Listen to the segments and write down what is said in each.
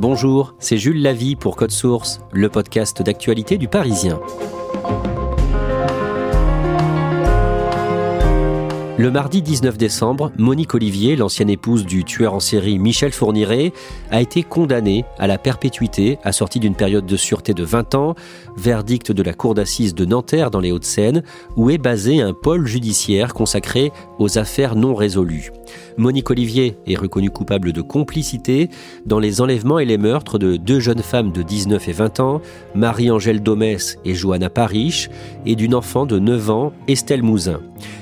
Bonjour, c'est Jules Lavie pour Code Source, le podcast d'actualité du Parisien. Le mardi 19 décembre, Monique Olivier, l'ancienne épouse du tueur en série Michel Fourniret, a été condamnée à la perpétuité assortie d'une période de sûreté de 20 ans, verdict de la cour d'assises de Nanterre dans les Hauts-de-Seine, où est basé un pôle judiciaire consacré aux affaires non résolues. Monique Olivier est reconnue coupable de complicité dans les enlèvements et les meurtres de deux jeunes femmes de 19 et 20 ans, Marie-Angèle Domès et Johanna Parish, et d'une enfant de 9 ans, Estelle Mouzin.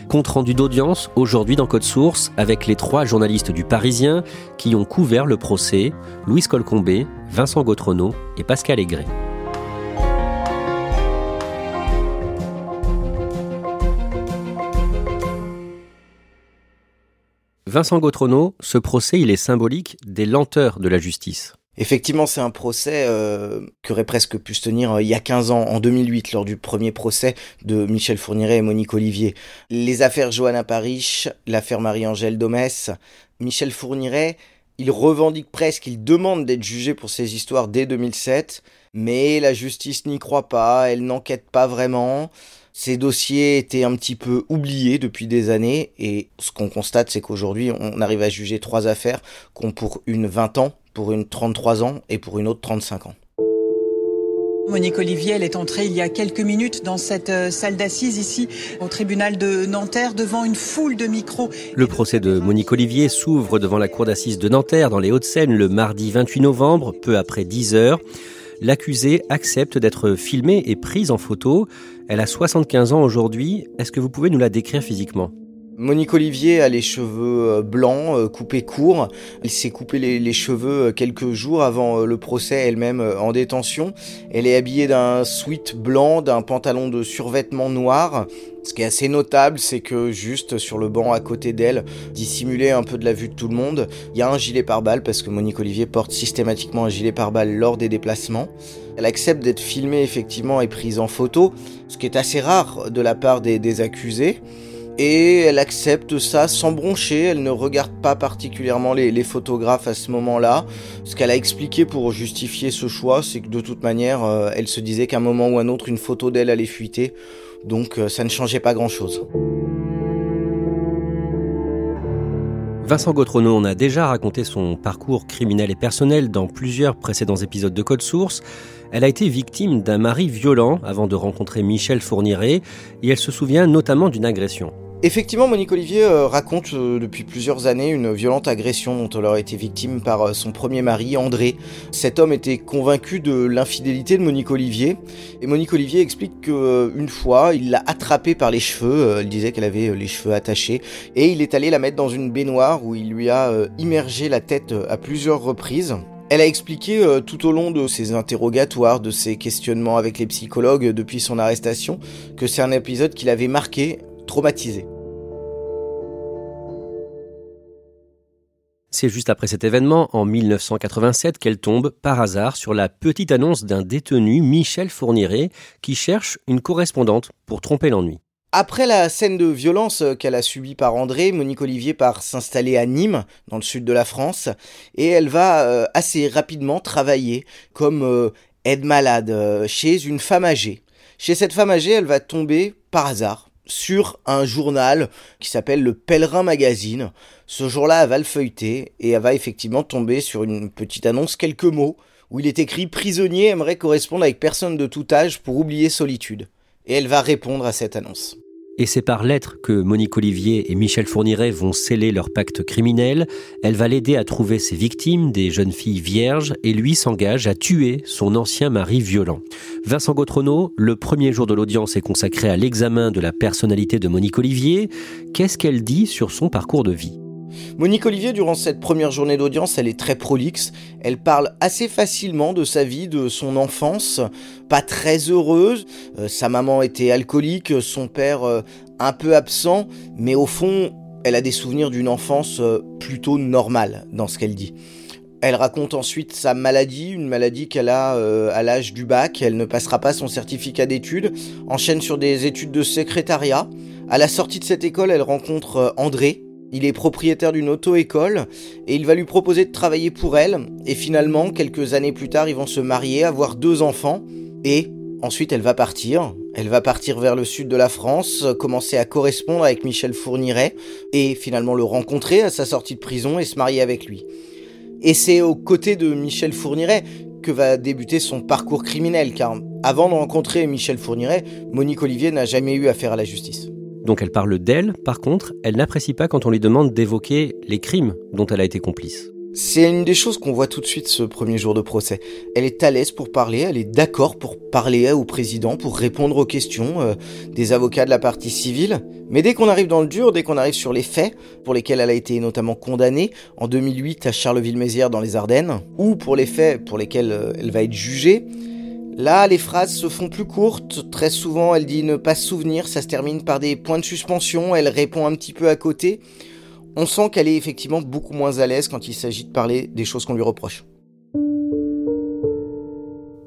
Compte rendu d'audience aujourd'hui dans Code Source avec les trois journalistes du Parisien qui ont couvert le procès, Louise Colcombé, Vincent Gautrenaud et Pascal Aigret. Vincent Gautrenaud, ce procès, il est symbolique des lenteurs de la justice. Effectivement, c'est un procès euh, qui aurait presque pu se tenir euh, il y a 15 ans, en 2008, lors du premier procès de Michel Fourniret et Monique Olivier. Les affaires Johanna Parish, l'affaire Marie-Angèle Domès, Michel Fourniret, il revendique presque, il demande d'être jugé pour ces histoires dès 2007, mais la justice n'y croit pas, elle n'enquête pas vraiment. Ces dossiers étaient un petit peu oubliés depuis des années et ce qu'on constate c'est qu'aujourd'hui on arrive à juger trois affaires qui ont pour une 20 ans, pour une 33 ans et pour une autre 35 ans. Monique Olivier, elle est entrée il y a quelques minutes dans cette euh, salle d'assises ici au tribunal de Nanterre devant une foule de micros. Le procès de Monique Olivier s'ouvre devant la cour d'assises de Nanterre dans les Hauts-de-Seine le mardi 28 novembre, peu après 10 heures l'accusée accepte d'être filmée et prise en photo. Elle a 75 ans aujourd'hui. Est-ce que vous pouvez nous la décrire physiquement? Monique Olivier a les cheveux euh, blancs, euh, coupés courts. Elle s'est coupé les, cheveux euh, quelques jours avant le procès elle-même en détention. Elle est habillée d'un sweat blanc, d'un pantalon de survêtement noir. Ce qui est assez notable, c'est que juste sur le banc à côté d'elle, dissimulé un peu de la vue de tout le monde, il y a un gilet pare-balles parce que Monique Olivier porte systématiquement un gilet pare-balles lors des déplacements. Elle accepte d'être filmée effectivement et prise en photo, ce qui est assez rare de la part des accusés et elle accepte ça sans broncher, elle ne regarde pas particulièrement les, photographes à ce moment-là. Ce qu'elle a expliqué pour justifier ce choix, c'est que de toute manière, euh, elle se disait qu'à un moment ou un autre, une photo d'elle allait fuiter, donc euh, ça ne changeait pas grand-chose. Vincent Gautrenaud, on a déjà raconté son parcours criminel et personnel dans plusieurs précédents épisodes de Code Source. Elle a été victime d'un mari violent avant de rencontrer Michel Fourniret et elle se souvient notamment d'une agression. Effectivement, Monique Olivier euh, raconte euh, depuis plusieurs années une violente agression dont elle aurait été victime par euh, son premier mari, André. Cet homme était convaincu de l'infidélité de Monique Olivier. Et Monique Olivier explique qu'une fois, il l'a attrapée par les cheveux. Elle disait qu'elle avait les cheveux attachés. Et il est allé la mettre dans une baignoire où il lui a immergé la tête à plusieurs reprises. Elle a expliqué tout au long de ses interrogatoires, de ses questionnements avec les psychologues depuis son arrestation, que c'est un épisode qui l'avait marqué traumatisée. C'est juste après cet événement, en 1987, qu'elle tombe par hasard sur la petite annonce d'un détenu, Michel Fourniret, qui cherche une correspondante pour tromper l'ennui. Après la scène de violence qu'elle a subie par André, Monique Olivier part s'installer à Nîmes, dans le sud de la France, et elle va euh, assez rapidement travailler comme euh, aide-malade euh, chez une femme âgée. Chez cette femme âgée, elle va tomber par hasard sur un journal qui s'appelle le Pèlerin Magazine. Ce jour-là, elle va le feuilleter et elle va effectivement tomber sur une petite annonce, quelques mots, où il est écrit Prisonnier aimerait correspondre avec personne de tout âge pour oublier solitude. Et elle va répondre à cette annonce. Et c'est par lettre que Monique Olivier et Michel Fourniret vont sceller leur pacte criminel. Elle va l'aider à trouver ses victimes, des jeunes filles vierges, et lui s'engage à tuer son ancien mari violent. Vincent Gautrono, le premier jour de l'audience est consacré à l'examen de la personnalité de Monique Olivier. Qu'est-ce qu'elle dit sur son parcours de vie? Monique Olivier, durant cette première journée d'audience, elle est très prolixe. Elle parle assez facilement de sa vie, de son enfance, pas très heureuse. Euh, sa maman était alcoolique, son père euh, un peu absent, mais au fond, elle a des souvenirs d'une enfance euh, plutôt normale dans ce qu'elle dit. Elle raconte ensuite sa maladie, une maladie qu'elle a à l'âge du bac. Elle ne passera pas son certificat d'études, enchaîne sur des études de secrétariat. À la sortie de cette école, elle rencontre André, il est propriétaire d'une auto-école et il va lui proposer de travailler pour elle. Et finalement, quelques années plus tard, ils vont se marier, avoir deux enfants. Et ensuite, elle va partir. Elle va partir vers le sud de la France, commencer à correspondre avec Michel Fourniret et finalement le rencontrer à sa sortie de prison et se marier avec lui. Et c'est aux côtés de Michel Fourniret que va débuter son parcours criminel, car avant de rencontrer Michel Fourniret, Monique Olivier n'a jamais eu affaire à la justice. Donc elle parle d'elle, par contre, elle n'apprécie pas quand on lui demande d'évoquer les crimes dont elle a été complice. C'est une des choses qu'on voit tout de suite ce premier jour de procès. Elle est à l'aise pour parler, elle est d'accord pour parler au président, pour répondre aux questions euh, des avocats de la partie civile. Mais dès qu'on arrive dans le dur, dès qu'on arrive sur les faits, pour lesquels elle a été notamment condamnée en 2008 à Charleville-Mézières dans les Ardennes, ou pour les faits pour lesquels euh, elle va être jugée, Là, les phrases se font plus courtes. Très souvent, elle dit ne pas se souvenir. Ça se termine par des points de suspension. Elle répond un petit peu à côté. On sent qu'elle est effectivement beaucoup moins à l'aise quand il s'agit de parler des choses qu'on lui reproche.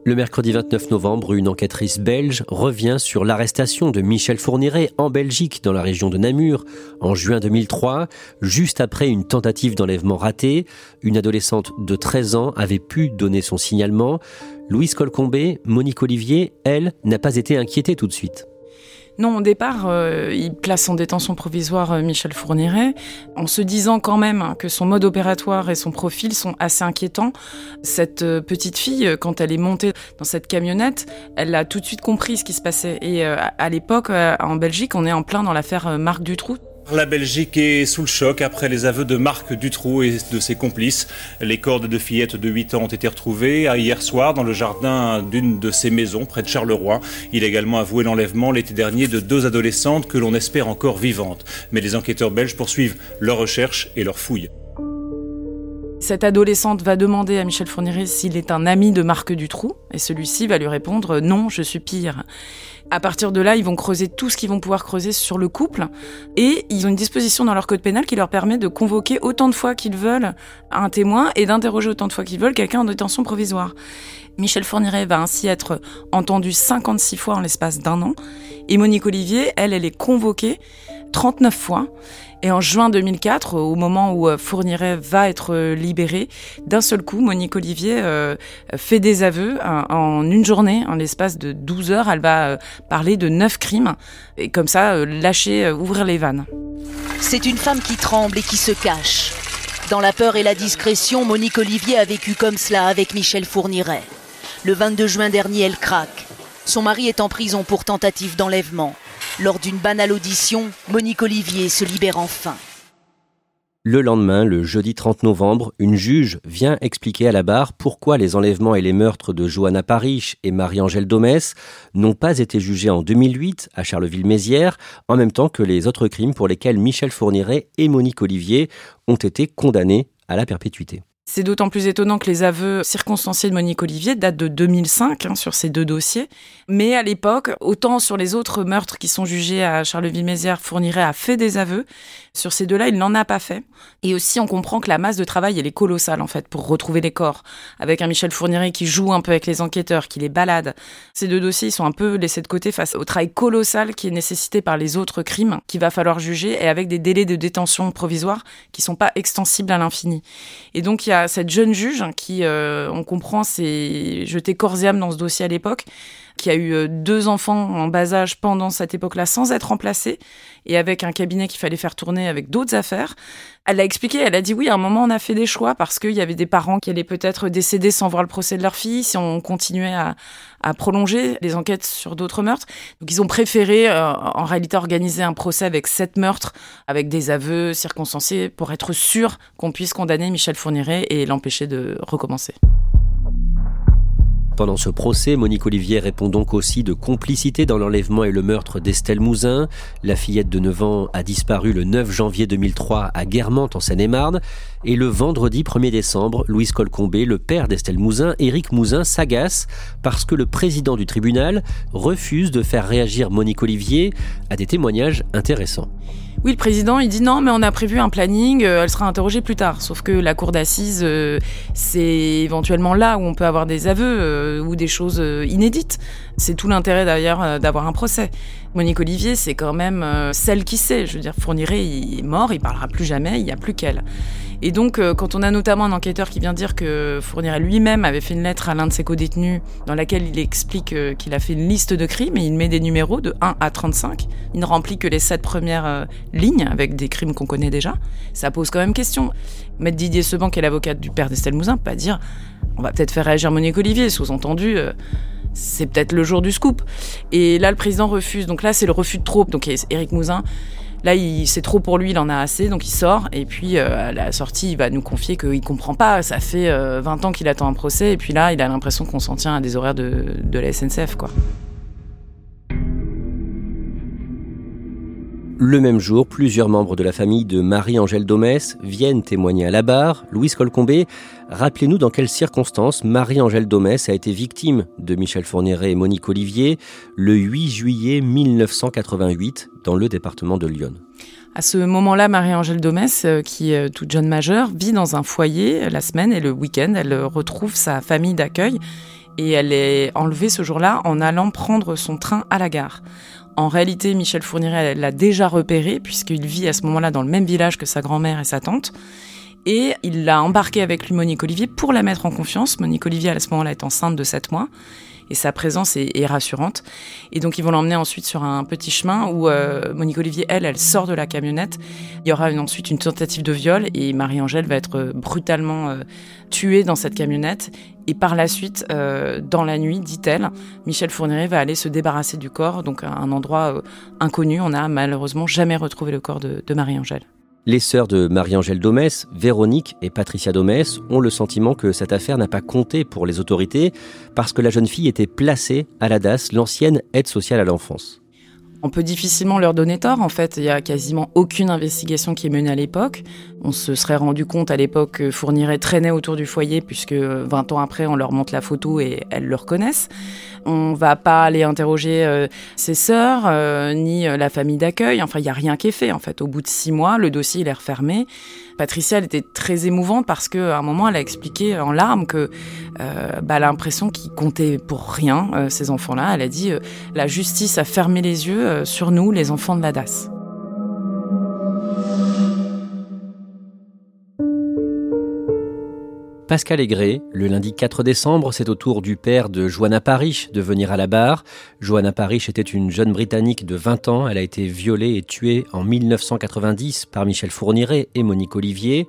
Le mercredi 29 novembre, une enquêtrice belge revient sur l'arrestation de Michel Fourniret en Belgique, dans la région de Namur, en juin 2003, juste après une tentative d'enlèvement ratée. Une adolescente de 13 ans avait pu donner son signalement. Louise Colcombé, Monique Olivier, elle, n'a pas été inquiétée tout de suite. Non, au départ, euh, il place en détention provisoire euh, Michel Fourniret, en se disant quand même que son mode opératoire et son profil sont assez inquiétants. Cette euh, petite fille, quand elle est montée dans cette camionnette, elle a tout de suite compris ce qui se passait. Et à l'époque, en Belgique, on est en plein dans l'affaire Marc Dutroux. La Belgique est sous le choc après les aveux de Marc Dutroux et de ses complices. Les corps de fillettes de 8 ans ont été retrouvés hier soir dans le jardin d'une de ses maisons près de Charleroi. Il a également avoué l'enlèvement l'été dernier de deux adolescentes que l'on espère encore vivantes. Mais les enquêteurs belges poursuivent leurs recherches et leurs fouilles. Cette adolescente va demander à Michel Fourniret s'il est un ami de Marc Dutroux, et celui-ci va lui répondre non, je suis pire. À partir de là, ils vont creuser tout ce qu'ils vont pouvoir creuser sur le couple, et ils ont une disposition dans leur code pénal qui leur permet de convoquer autant de fois qu'ils veulent un témoin et d'interroger autant de fois qu'ils veulent quelqu'un en détention provisoire. Michel Fourniret va ainsi être entendu 56 fois en l'espace d'un an, et Monique Olivier, elle, elle est convoquée 39 fois. Et en juin 2004, au moment où euh, Fourniret va être euh, libéré, d'un seul coup, Monique Olivier euh, fait des aveux en une journée, en l'espace de 12 heures. Elle va parler de neuf crimes et comme ça, lâcher, ouvrir les vannes. C'est une femme qui tremble et qui se cache. Dans la peur et la discrétion, Monique Olivier a vécu comme cela avec Michel Fourniret. Le 22 juin dernier, elle craque. Son mari est en prison pour tentative d'enlèvement. Lors d'une banale audition, Monique Olivier se libère enfin. Le lendemain, le jeudi 30 novembre, une juge vient expliquer à la barre pourquoi les enlèvements et les meurtres de Johanna Parich et Marie-Angèle Domès n'ont pas été jugés en 2008 à Charleville-Mézières, en même temps que les autres crimes pour lesquels Michel Fourniret et Monique Olivier ont été condamnés à la perpétuité. C'est d'autant plus étonnant que les aveux circonstanciés de Monique Olivier datent de 2005 hein, sur ces deux dossiers. Mais à l'époque, autant sur les autres meurtres qui sont jugés à Charleville-Mézières, Fourniret a fait des aveux. Sur ces deux-là, il n'en a pas fait. Et aussi, on comprend que la masse de travail, elle est colossale en fait pour retrouver les corps. Avec un Michel Fourniret qui joue un peu avec les enquêteurs, qui les balade. Ces deux dossiers, ils sont un peu laissés de côté face au travail colossal qui est nécessité par les autres crimes qu'il va falloir juger et avec des délais de détention provisoire qui sont pas extensibles à l'infini. Et donc, il y a cette jeune juge qui, euh, on comprend, s'est jetée corps et âme dans ce dossier à l'époque, qui a eu euh, deux enfants en bas âge pendant cette époque-là sans être remplacée et avec un cabinet qu'il fallait faire tourner avec d'autres affaires. Elle a expliqué, elle a dit oui, à un moment on a fait des choix parce qu'il y avait des parents qui allaient peut-être décéder sans voir le procès de leur fille si on continuait à, prolonger les enquêtes sur d'autres meurtres. Donc ils ont préféré euh, en réalité organiser un procès avec sept meurtres, avec des aveux circonstanciés pour être sûr qu'on puisse condamner Michel Fourniret et l'empêcher de recommencer. Pendant ce procès, Monique Olivier répond donc aussi de complicité dans l'enlèvement et le meurtre d'Estelle Mouzin. La fillette de 9 ans a disparu le 9 janvier 2003 à Guermantes en Seine-et-Marne. Et le vendredi 1er décembre, Louis Colcombé, le père d'Estelle Mouzin, Éric Mouzin, s'agace parce que le président du tribunal refuse de faire réagir Monique Olivier à des témoignages intéressants. Oui, le président, il dit non, mais on a prévu un planning, euh, elle sera interrogée plus tard. Sauf que la cour d'assises, euh, c'est éventuellement là où on peut avoir des aveux euh, ou des choses inédites. C'est tout l'intérêt d'ailleurs d'avoir un procès. Monique Olivier, c'est quand même celle qui sait. Je veux dire, Fourniret, il est mort, il parlera plus jamais, il n'y a plus qu'elle. Et donc, euh, quand on a notamment un enquêteur qui vient dire que Fourniret lui-même avait fait une lettre à l'un de ses co-détenus dans laquelle il explique euh, qu'il a fait une liste de crimes et il met des numéros de 1 à 35. Il ne remplit que les sept premières euh, lignes avec des crimes qu'on connaît déjà. Ça pose quand même question. Maître Didier Seban, qui est l'avocate du père d'Estelle Mouzin, pas dire on va peut-être faire réagir Monique Olivier, sous-entendu c'est peut-être le jour du scoop. Et là, le président refuse. Donc là, c'est le refus de trop. Donc Éric Mouzin, Là, c'est trop pour lui, il en a assez, donc il sort. Et puis, euh, à la sortie, il va nous confier qu'il comprend pas. Ça fait 20 euh, ans qu'il attend un procès. Et puis là, il a l'impression qu'on s'en tient à des horaires de, de la SNCF, quoi. Le même jour, plusieurs membres de la famille de Marie-Angèle Domès viennent témoigner à la barre. Louise Colcombé, rappelez-nous dans quelles circonstances Marie-Angèle Domès a été victime de Michel Fourniret et Monique Olivier le 8 juillet 1988 dans le département de Lyon. À ce moment-là, Marie-Angèle Domès, euh, qui est toute jeune majeure, vit dans un foyer la semaine et le week-end. Elle retrouve sa famille d'accueil et elle est enlevée ce jour-là en allant prendre son train à la gare. En réalité, Michel Fourniret l'a déjà repéré puisqu'il vit à ce moment-là dans le même village que sa grand-mère et sa tante. Et il l'a embarqué avec lui Monique Olivier pour la mettre en confiance. Monique Olivier à ce moment-là est enceinte de 7 mois et sa présence est, rassurante. Et donc ils vont l'emmener ensuite sur un petit chemin où euh, Monique Olivier, elle, elle sort de la camionnette. Il y aura ensuite une tentative de viol et Marie-Angèle va être brutalement euh, tuée dans cette camionnette. Et par la suite, euh, dans la nuit, dit-elle, Michel Fourniret va aller se débarrasser du corps, donc à un endroit inconnu. On n'a malheureusement jamais retrouvé le corps de Marie-Angèle. Les sœurs de Marie-Angèle Domès, Véronique et Patricia Domès, ont le sentiment que cette affaire n'a pas compté pour les autorités parce que la jeune fille était placée à la DAS, l'ancienne aide sociale à l'enfance. On peut difficilement leur donner tort. En fait, il y a quasiment aucune investigation qui est menée à l'époque. On se serait rendu compte à l'époque que Fourniret traînait autour du foyer puisque 20 ans après, on leur montre la photo et elles le reconnaissent. On va pas aller interroger euh, ses sœurs euh, ni euh, la famille d'accueil. Enfin, il y a rien qui est fait. En fait, au bout de six mois, le dossier il est refermé. Patricia, était très émouvante parce qu'à un moment, elle a expliqué en larmes que bah, elle a l'impression qu'ils comptaient pour rien ces enfants-là. Elle a dit la justice a fermé les yeux sur nous, les enfants de la DAS. Pascal le lundi 4 décembre, c'est au tour du père de Joanna Parish de venir à la barre. Joanna Parish était une jeune Britannique de 20 ans. Elle a été violée et tuée en 1990 par Michel Fourniret et Monique Olivier.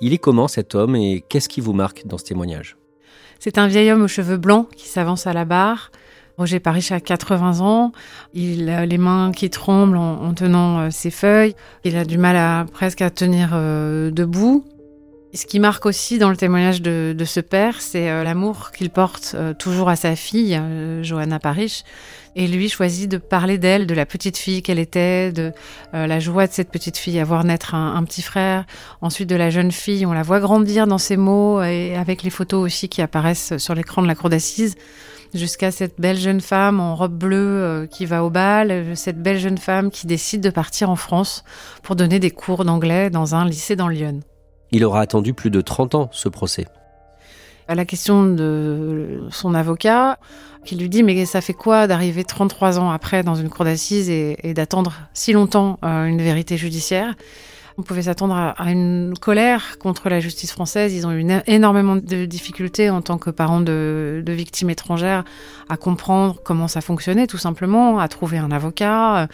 Il est comment cet homme et qu'est-ce qui vous marque dans ce témoignage? C'est un vieil homme aux cheveux blancs qui s'avance à la barre. Roger Parish a 80 ans, il a les mains qui tremblent en, tenant euh, ses feuilles, il a du mal à presque à tenir euh, debout. Ce qui marque aussi dans le témoignage de, ce père, c'est euh, l'amour qu'il porte euh, toujours à sa fille, euh, Johanna Parrish. Et lui choisit de parler d'elle, de la petite fille qu'elle était, de la joie de cette petite fille à voir naître un, petit frère. Ensuite de la jeune fille, on la voit grandir dans ses mots et avec les photos aussi qui apparaissent sur l'écran de la cour d'assises jusqu'à cette belle jeune femme en robe bleue qui va au bal, cette belle jeune femme qui décide de partir en France pour donner des cours d'anglais dans un lycée dans Lyon. Il aura attendu plus de 30 ans ce procès. À la question de son avocat, qui lui dit mais ça fait quoi d'arriver 33 ans après dans une cour d'assises et, d'attendre si longtemps euh, une vérité judiciaire? On pouvait s'attendre à, une colère contre la justice française. Ils ont eu énormément de difficultés en tant que parents de, victimes étrangères à comprendre comment ça fonctionnait, tout simplement, à trouver un avocat,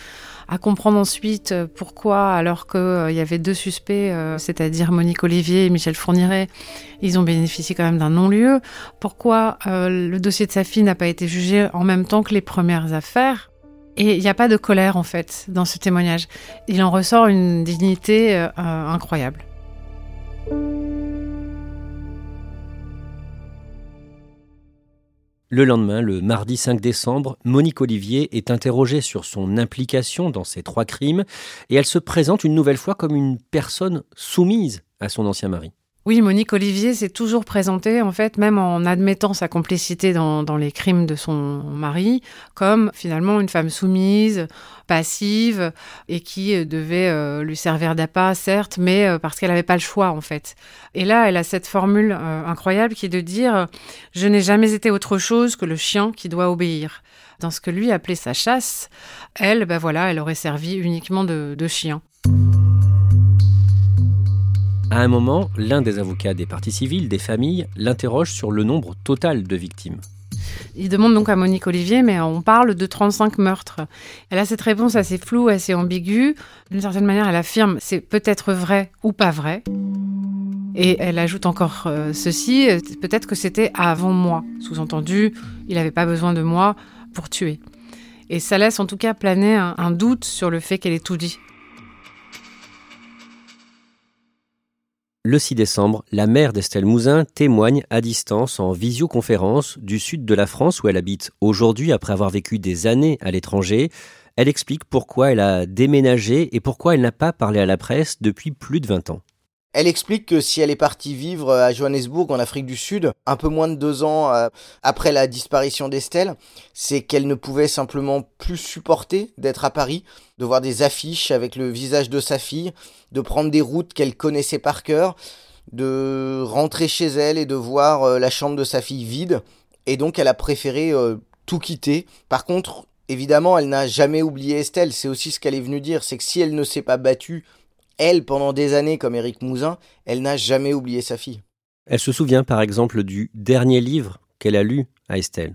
à comprendre ensuite pourquoi, alors qu'il euh, y avait deux suspects, euh, c'est-à-dire Monique Olivier et Michel Fourniret, ils ont bénéficié quand même d'un non-lieu. Pourquoi euh, le dossier de sa fille n'a pas été jugé en même temps que les premières affaires? Et il n'y a pas de colère en fait dans ce témoignage. Il en ressort une dignité euh, incroyable. Le lendemain, le mardi 5 décembre, Monique Olivier est interrogée sur son implication dans ces trois crimes et elle se présente une nouvelle fois comme une personne soumise à son ancien mari. Oui, Monique Olivier s'est toujours présentée, en fait, même en admettant sa complicité dans, les crimes de son mari, comme finalement une femme soumise, passive, et qui euh, devait euh, lui servir d'appât, certes, mais euh, parce qu'elle n'avait pas le choix, en fait. Et là, elle a cette formule incroyable qui est de dire Je n'ai jamais été autre chose que le chien qui doit obéir. Dans ce que lui appelait sa chasse, elle, ben voilà, elle aurait servi uniquement de, de chien. À un moment, l'un des avocats des parties civiles, des familles, l'interroge sur le nombre total de victimes. Il demande donc à Monique Olivier, mais on parle de 35 meurtres. Elle a cette réponse assez floue, assez ambiguë. D'une certaine manière, elle affirme c'est peut-être vrai ou pas vrai. Et elle ajoute encore euh, ceci, peut-être que c'était avant moi. Sous-entendu, il n'avait pas besoin de moi pour tuer. Et ça laisse en tout cas planer un doute sur le fait qu'elle ait tout dit. Le 6 décembre, la mère d'Estelle Mouzin témoigne à distance en visioconférence du sud de la France où elle habite aujourd'hui après avoir vécu des années à l'étranger. Elle explique pourquoi elle a déménagé et pourquoi elle n'a pas parlé à la presse depuis plus de 20 ans. Elle explique que si elle est partie vivre à Johannesburg en Afrique du Sud, un peu moins de deux ans euh, après la disparition d'Estelle, c'est qu'elle ne pouvait simplement plus supporter d'être à Paris, de voir des affiches avec le visage de sa fille, de prendre des routes qu'elle connaissait par cœur, de rentrer chez elle et de voir euh, la chambre de sa fille vide. Et donc elle a préféré euh, tout quitter. Par contre, évidemment, elle n'a jamais oublié Estelle. C'est aussi ce qu'elle est venue dire, c'est que si elle ne s'est pas battue elle, pendant des années, comme Éric Mouzin, elle n'a jamais oublié sa fille. Elle se souvient par exemple du dernier livre qu'elle a lu à Estelle.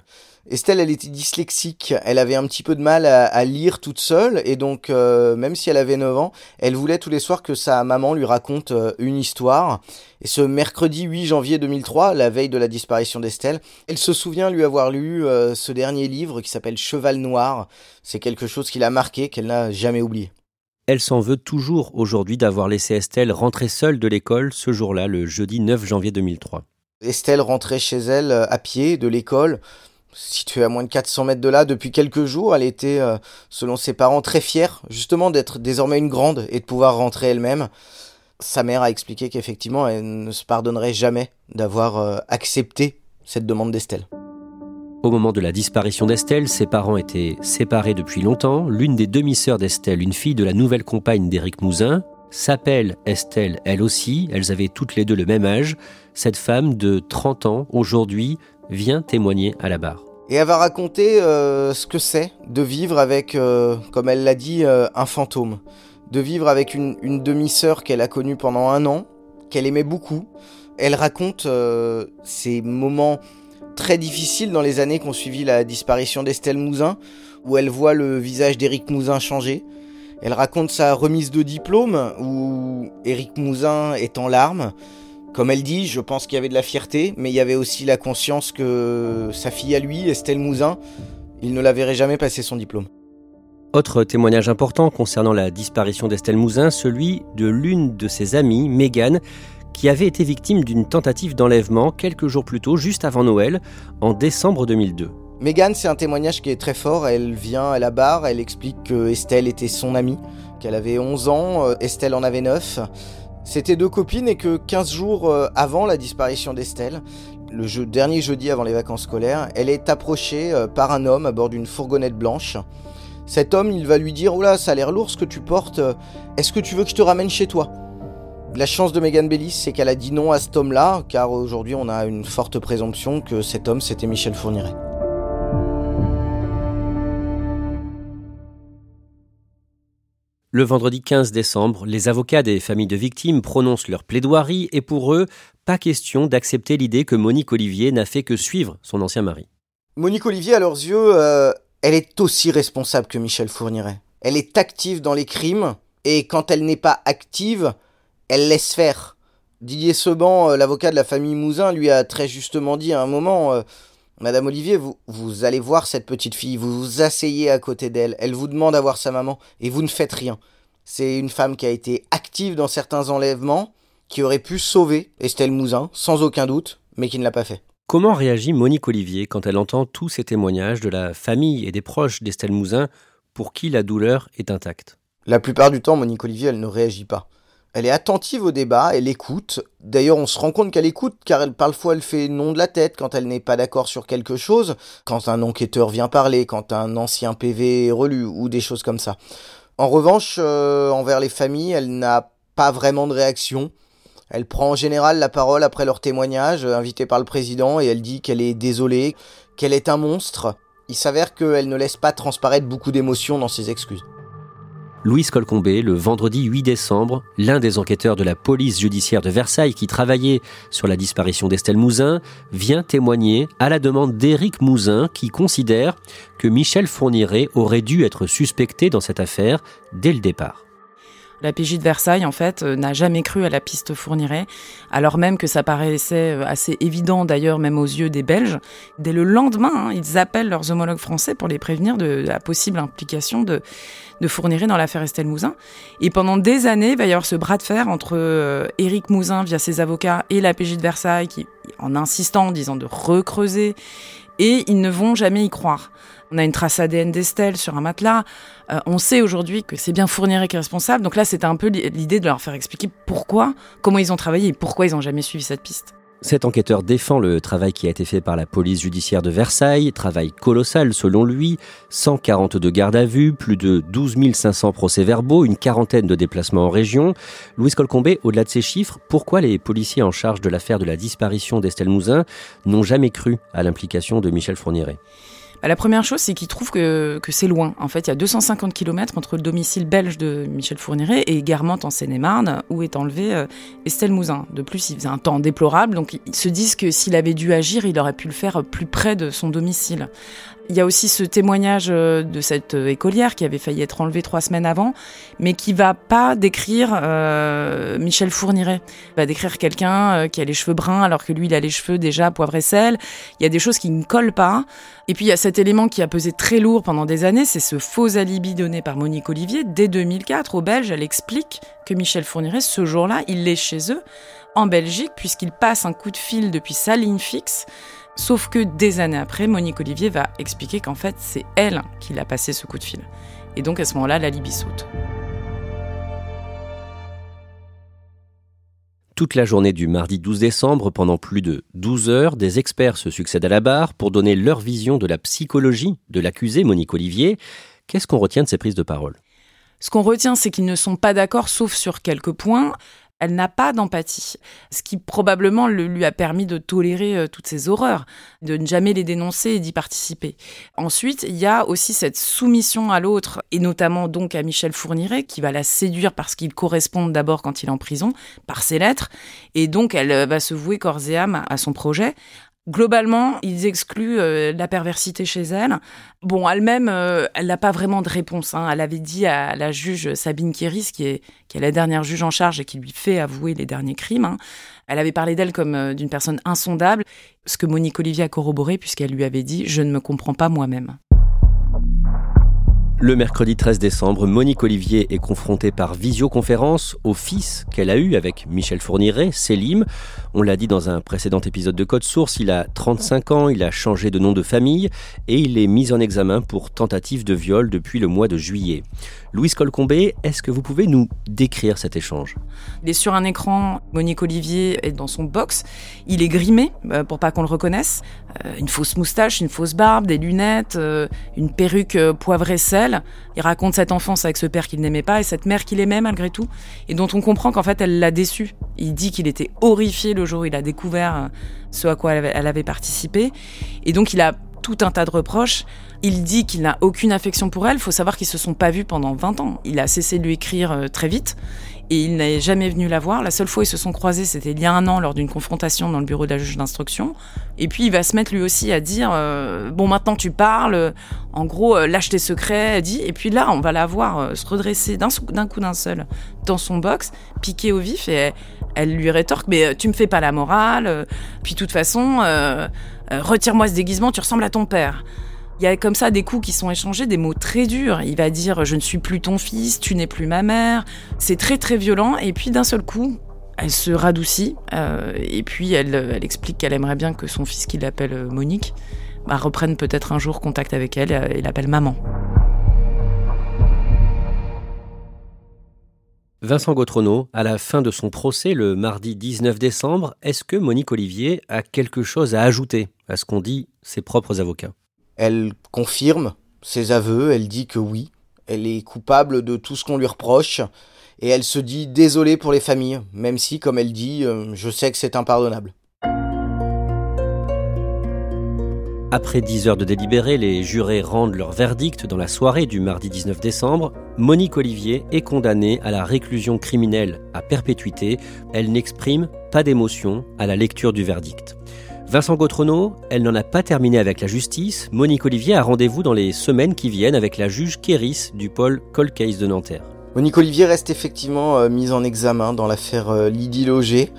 Estelle, elle était dyslexique, elle avait un petit peu de mal à, lire toute seule, et donc euh, même si elle avait 9 ans, elle voulait tous les soirs que sa maman lui raconte euh, une histoire. Et ce mercredi 8 janvier 2003, la veille de la disparition d'Estelle, elle se souvient lui avoir lu euh, ce dernier livre qui s'appelle Cheval Noir. C'est quelque chose qui l'a marqué, qu'elle n'a jamais oublié. Elle s'en veut toujours aujourd'hui d'avoir laissé Estelle rentrer seule de l'école ce jour-là, le jeudi 9 janvier 2003. Estelle rentrait chez elle euh, à pied de l'école, située à moins de 400 mètres de là depuis quelques jours. Elle était, euh, selon ses parents, très fière justement d'être désormais une grande et de pouvoir rentrer elle-même. Sa mère a expliqué qu'effectivement, elle ne se pardonnerait jamais d'avoir euh, accepté cette demande d'Estelle. Au moment de la disparition d'Estelle, ses parents étaient séparés depuis longtemps. L'une des demi-sœurs d'Estelle, une fille de la nouvelle compagne d'Éric Mouzin, s'appelle Estelle elle aussi. Elles avaient toutes les deux le même âge. Cette femme de 30 ans, aujourd'hui, vient témoigner à la barre. Et elle va raconter euh, ce que c'est de vivre avec, euh, comme elle l'a dit, euh, un fantôme. De vivre avec une, une demi-sœur qu'elle a connue pendant un an, qu'elle aimait beaucoup. Elle raconte ces moments très difficile dans les années qui ont suivi la disparition d'Estelle Mouzin, où elle voit le visage d'Éric Mouzin changer. Elle raconte sa remise de diplôme, où Éric Mouzin est en larmes. Comme elle dit, je pense qu'il y avait de la fierté, mais il y avait aussi la conscience que sa fille à lui, Estelle Mouzin, il ne la verrait jamais passer son diplôme. Autre témoignage important concernant la disparition d'Estelle Mouzin, celui de l'une de ses amies, Mégane, qui avait été victime d'une tentative d'enlèvement quelques jours plus tôt, juste avant Noël, en décembre 2002. Megan, c'est un témoignage qui est très fort. Elle vient à la barre, elle explique que Estelle était son amie, qu'elle avait 11 ans, euh, Estelle en avait 9. C'était deux copines et que 15 jours euh, avant la disparition d'Estelle, le dernier jeudi avant les vacances scolaires, elle est approchée euh, par un homme à bord d'une fourgonnette blanche. Cet homme, il va lui dire Oula, ça a l'air lourd ce que tu portes, est-ce que tu veux que je te ramène chez toi? La chance de Megan Bellis, c'est qu'elle a dit non à cet homme-là, car aujourd'hui on a une forte présomption que cet homme c'était Michel Fourniret. Le vendredi 15 décembre, les avocats des familles de victimes prononcent leur plaidoirie et pour eux, pas question d'accepter l'idée que Monique Olivier n'a fait que suivre son ancien mari. Monique Olivier, à leurs yeux, euh, elle est aussi responsable que Michel Fourniret. Elle est active dans les crimes et quand elle n'est pas active, elle laisse faire. Didier Seban, euh, l'avocat de la famille Mouzin, lui a très justement dit à un moment euh, Madame Olivier, vous, vous allez voir cette petite fille, vous vous asseyez à côté d'elle, elle vous demande à voir sa maman et vous ne faites rien. C'est une femme qui a été active dans certains enlèvements, qui aurait pu sauver Estelle Mouzin, sans aucun doute, mais qui ne l'a pas fait. Comment réagit Monique Olivier quand elle entend tous ces témoignages de la famille et des proches d'Estelle Mouzin pour qui la douleur est intacte? La plupart du temps, Monique Olivier, elle ne réagit pas. Elle est attentive au débat, elle écoute. D'ailleurs, on se rend compte qu'elle écoute, car elle, parfois elle fait non de la tête quand elle n'est pas d'accord sur quelque chose, quand un enquêteur vient parler, quand un ancien PV est relu, ou des choses comme ça. En revanche, euh, envers les familles, elle n'a pas vraiment de réaction. Elle prend en général la parole après leur témoignage, euh, invité par le président, et elle dit qu'elle est désolée, qu'elle est un monstre. Il s'avère qu'elle ne laisse pas transparaître beaucoup d'émotions dans ses excuses. Louise Colcombé, le vendredi 8 décembre, l'un des enquêteurs de la police judiciaire de Versailles qui travaillait sur la disparition d'Estelle Mouzin, vient témoigner à la demande d'Éric Mouzin qui considère que Michel Fourniret aurait dû être suspecté dans cette affaire dès le départ. La PJ de Versailles, en fait, euh, n'a jamais cru à la piste Fourniret, alors même que ça paraissait euh, assez évident, d'ailleurs, même aux yeux des Belges. Dès le lendemain, hein, ils appellent leurs homologues français pour les prévenir de la possible implication de, de dans l'affaire Estelle Mouzin. Et pendant des années, il va y avoir ce bras de fer entre euh, Éric Mouzin, via ses avocats, et la PJ de Versailles, qui, en insistant, disant de recreuser, et ils ne vont jamais y croire. On a une trace ADN d'Estelle sur un matelas. Euh, on sait aujourd'hui que c'est bien Fourniret qui est responsable. Donc là, c'était un peu l'idée de leur faire expliquer pourquoi, comment ils ont travaillé et pourquoi ils n'ont jamais suivi cette piste. Cet enquêteur défend le travail qui a été fait par la police judiciaire de Versailles, travail colossal selon lui, 142 gardes à vue, plus de 12 500 procès-verbaux, une quarantaine de déplacements en région. Louis Colcombé, au-delà de ces chiffres, pourquoi les policiers en charge de l'affaire de la disparition d'Estelle Mouzin n'ont jamais cru à l'implication de Michel Fourniret? La première chose, c'est qu'il trouve que, que c'est loin. En fait, il y a 250 km entre le domicile belge de Michel Fourniret et Guermantes en Seine-et-Marne, où est enlevée euh, Estelle Mouzin. De plus, il faisait un temps déplorable, donc ils se disent que s'il avait dû agir, il aurait pu le faire plus près de son domicile. Il y a aussi ce témoignage euh, de cette euh, écolière qui avait failli être enlevée trois semaines avant, mais qui va pas décrire euh, Michel Fourniret. Il va décrire quelqu'un qui a les cheveux bruns alors que lui il a les cheveux déjà poivre et sel. Il y a des choses qui ne collent pas. Et puis il y a cet élément qui a pesé très lourd pendant des années, c'est ce faux alibi donné par Monique Olivier dès 2004 aux Belges. Elle explique que Michel Fourniret, ce jour-là, il est chez eux en Belgique puisqu'il passe un coup de fil depuis sa ligne fixe Sauf que des années après, Monique Olivier va expliquer qu'en fait, c'est elle qui l'a passé ce coup de fil. Et donc à ce moment-là, la Libye saute. Toute la journée du mardi 12 décembre, pendant plus de 12 heures, des experts se succèdent à la barre pour donner leur vision de la psychologie de l'accusé Monique Olivier. Qu'est-ce qu'on retient de ces prises de parole? Ce qu'on retient, c'est qu'ils ne sont pas d'accord, sauf sur quelques points elle n'a pas d'empathie, ce qui probablement lui a permis de tolérer euh, toutes ces horreurs, de ne jamais les dénoncer et d'y participer. Ensuite, il y a aussi cette soumission à l'autre, et notamment donc à Michel Fourniret, qui va la séduire parce qu'il correspond d'abord quand il est en prison, par ses lettres, et donc elle euh, va se vouer corps et âme à son projet, Globalement, ils excluent euh, la perversité chez elle. Bon, elle-même, euh, elle n'a pas vraiment de réponse. Hein. Elle avait dit à la juge Sabine Kéris, qui est, qui est la dernière juge en charge et qui lui fait avouer les derniers crimes, hein. elle avait parlé d'elle comme euh, d'une personne insondable, ce que Monique Olivier a corroboré puisqu'elle lui avait dit « je ne me comprends pas moi-même ». Le mercredi 13 décembre, Monique Olivier est confrontée par visioconférence au fils qu'elle a eu avec Michel Fourniret, Selim. On l'a dit dans un précédent épisode de Code Source, il a 35 ans, il a changé de nom de famille et il est mis en examen pour tentative de viol depuis le mois de juillet. Louise Colcombé, est-ce que vous pouvez nous décrire cet échange? Il est sur un écran, Monique Olivier est dans son box, il est grimé euh, pour pas qu'on le reconnaisse, euh, une fausse moustache, une fausse barbe, des lunettes, euh, une perruque poivre et sel. Il raconte cette enfance avec ce père qu'il n'aimait pas et cette mère qu'il aimait malgré tout, et dont on comprend qu'en fait elle l'a déçu. Il dit qu'il était horrifié jour où il a découvert ce à quoi elle avait participé, et donc il a tout un tas de reproches. Il dit qu'il n'a aucune affection pour elle. Il faut savoir qu'ils se sont pas vus pendant 20 ans. Il a cessé de lui écrire euh, très vite et il n'est jamais venu la voir. La seule fois où ils se sont croisés, c'était il y a un an lors d'une confrontation dans le bureau de la juge d'instruction. Et puis il va se mettre lui aussi à dire euh, bon maintenant tu parles, en gros euh, lâche tes secrets, dit. Et puis là on va la voir euh, se redresser d'un coup d'un seul dans son box, piqué au vif et elle, lui rétorque mais tu me fais pas la morale. Puis de toute façon retire-moi ce déguisement, tu ressembles à ton père. Il y a comme ça des coups qui sont échangés, des mots très durs. Il va dire je ne suis plus ton fils, tu n'es plus ma mère. C'est très très violent. Et puis d'un seul coup, elle se radoucit. Euh, et puis elle, elle explique qu'elle aimerait bien que son fils, qui l'appelle euh, Monique, bah, reprenne peut-être un jour contact avec elle euh, et l'appelle maman. Vincent Gautrono, à la fin de son procès le mardi 19 décembre, est-ce que Monique Olivier a quelque chose à ajouter à ce qu'ont dit ses propres avocats? Elle confirme ses aveux, elle dit que oui, elle est coupable de tout ce qu'on lui reproche, et elle se dit désolée pour les familles, même si, comme elle dit, euh, je sais que c'est impardonnable. Après 10 heures de délibéré, les jurés rendent leur verdict dans la soirée du mardi 19 décembre. Monique Olivier est condamnée à la réclusion criminelle à perpétuité. Elle n'exprime pas d'émotion à la lecture du verdict. Vincent Gautrono, elle n'en a pas terminé avec la justice. Monique Olivier a rendez-vous dans les semaines qui viennent avec la juge Kéris du pôle Cold Case de Nanterre. Monique Olivier reste effectivement euh, mise en examen dans l'affaire euh, Lydie Loger.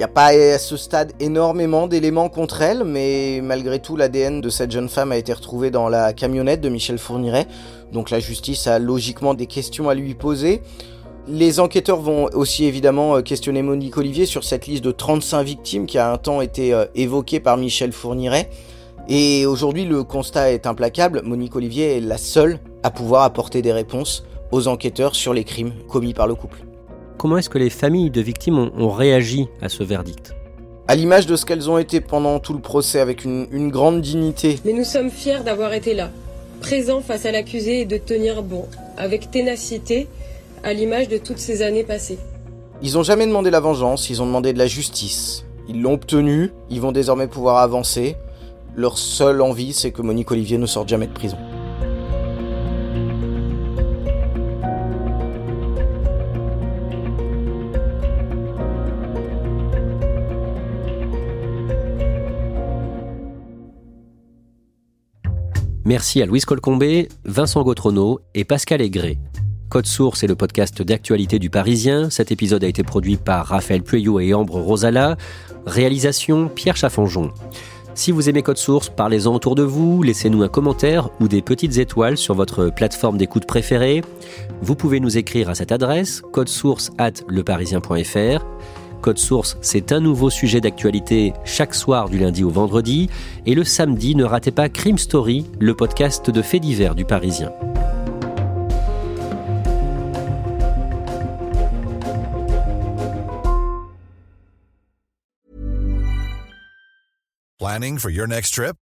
Il n'y a pas à ce stade énormément d'éléments contre elle, mais malgré tout, l'ADN de cette jeune femme a été retrouvé dans la camionnette de Michel Fourniret. Donc la justice a logiquement des questions à lui poser. Les enquêteurs vont aussi évidemment euh, questionner Monique Olivier sur cette liste de 35 victimes qui a un temps été euh, évoquée par Michel Fourniret. Et aujourd'hui, le constat est implacable. Monique Olivier est la seule à pouvoir apporter des réponses aux enquêteurs sur les crimes commis par le couple. Comment est-ce que les familles de victimes ont, réagi à ce verdict à l'image de ce qu'elles ont été pendant tout le procès avec une, une grande dignité. Mais nous sommes fiers d'avoir été là, présents face à l'accusé et de tenir bon, avec ténacité à l'image de toutes ces années passées. Ils n'ont jamais demandé la vengeance, ils ont demandé de la justice. Ils l'ont obtenue, ils vont désormais pouvoir avancer. Leur seule envie, c'est que Monique Olivier ne sorte jamais de prison. Merci à Louise Colcombé, Vincent Gautrono et Pascal Aigret. Code Source est le podcast d'actualité du Parisien. Cet épisode a été produit par Raphaël Pueyo et Ambre Rosala. Réalisation Pierre Chaffanjon. Si vous aimez Code Source, parlez-en autour de vous, laissez-nous un commentaire ou des petites étoiles sur votre plateforme d'écoute préférée. Vous pouvez nous écrire à cette adresse, codesource at leparisien.fr. Code Source, c'est un nouveau sujet d'actualité chaque soir du lundi au vendredi. Et le samedi, ne ratez pas Crime Story, le podcast de faits divers du Parisien. Planning for your next trip?